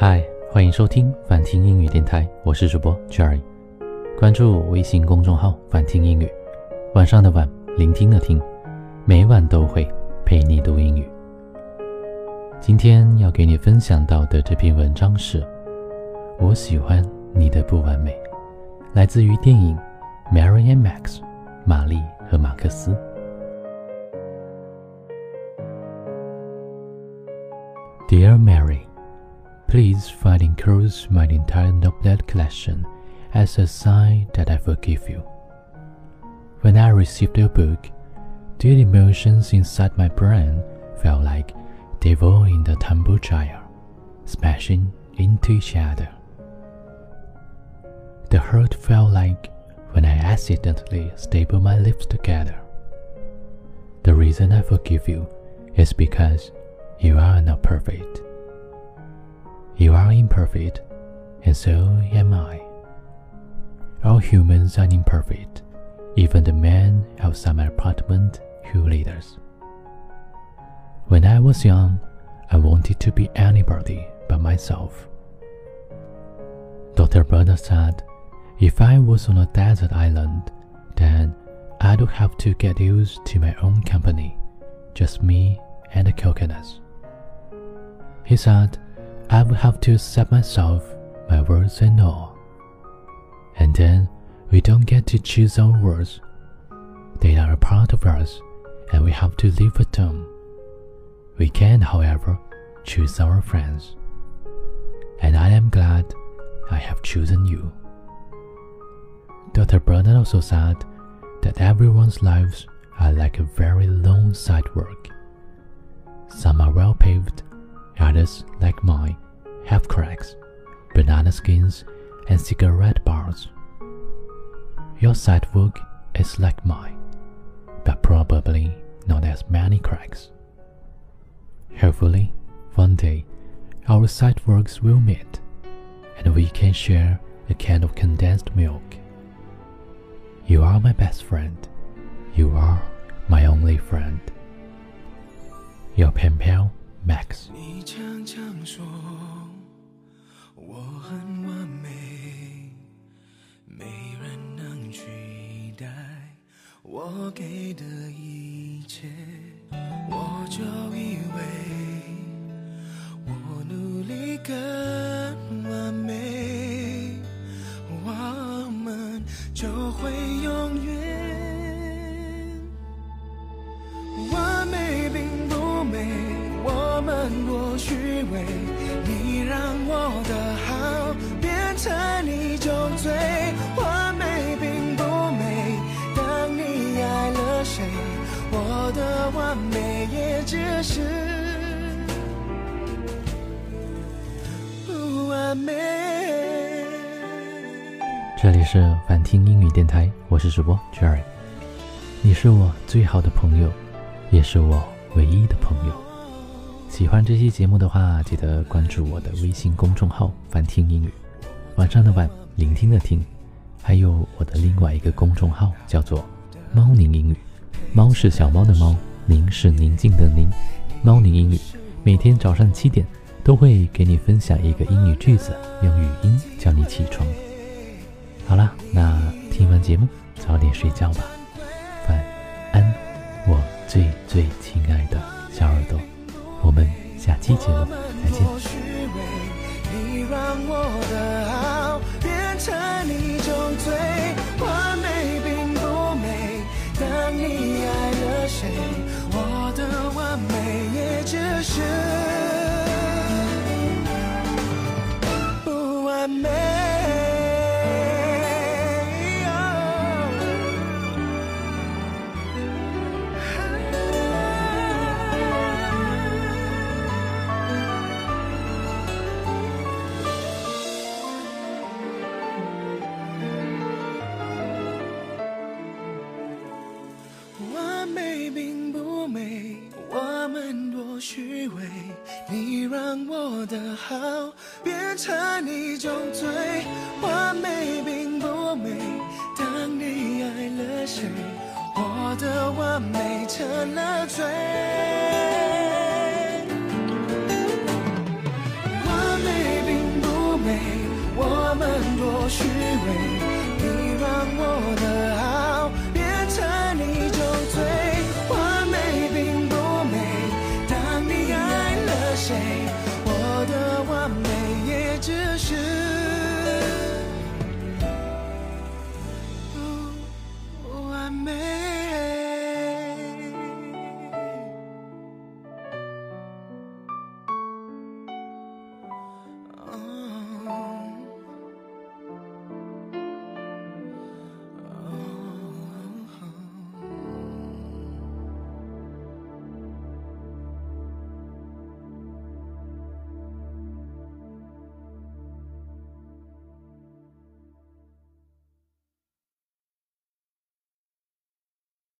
嗨，欢迎收听反听英语电台，我是主播 Jerry。关注微信公众号“反听英语”，晚上的晚，聆听的听，每晚都会陪你读英语。今天要给你分享到的这篇文章是：我喜欢你的不完美，来自于电影《Mary and Max》玛丽和马克思。Dear Mary。Please find enclose my entire novelette collection as a sign that I forgive you. When I received your book, the emotions inside my brain felt like they were in the tumble dryer, smashing into each other. The hurt felt like when I accidentally stapled my lips together. The reason I forgive you is because you are not perfect. You are imperfect, and so am I. All humans are imperfect, even the man outside my apartment who leads us. When I was young, I wanted to be anybody but myself. Dr. Bernard said, if I was on a desert island, then I would have to get used to my own company, just me and the coconuts. He said, I would have to accept myself, my words and all. And then we don't get to choose our words. They are a part of us, and we have to live with them. We can, however, choose our friends. And I am glad I have chosen you. Dr. Bernard also said that everyone's lives are like a very long sidewalk. Some are well paved, Others, like mine, have cracks, banana skins, and cigarette bars. Your sidewalk is like mine, but probably not as many cracks. Hopefully, one day, our sidewalks will meet, and we can share a can of condensed milk. You are my best friend. You are my only friend. Your pen pal, Max。你常常说我很完美，没人能取代我给的一切，我就以为虚伪，你让我的好变成你就醉。完美并不美，当你爱了谁，我的完美也只是不完美。这里是反听英语电台，我是主播 Jerry，你是我最好的朋友，也是我唯一的朋友。喜欢这期节目的话，记得关注我的微信公众号“翻听英语”。晚上的晚，聆听的听，还有我的另外一个公众号叫做“猫宁英语”。猫是小猫的猫，宁是宁静的宁。猫宁英语每天早上七点都会给你分享一个英语句子，用语音叫你起床。好了，那听完节目早点睡觉吧，晚安，我最最亲爱的。下期节目再见。美并不美我们多虚伪你让我的好变成一种罪完美并不美当你爱了谁我的完美成了罪。完美并不美我们多虚伪你让我的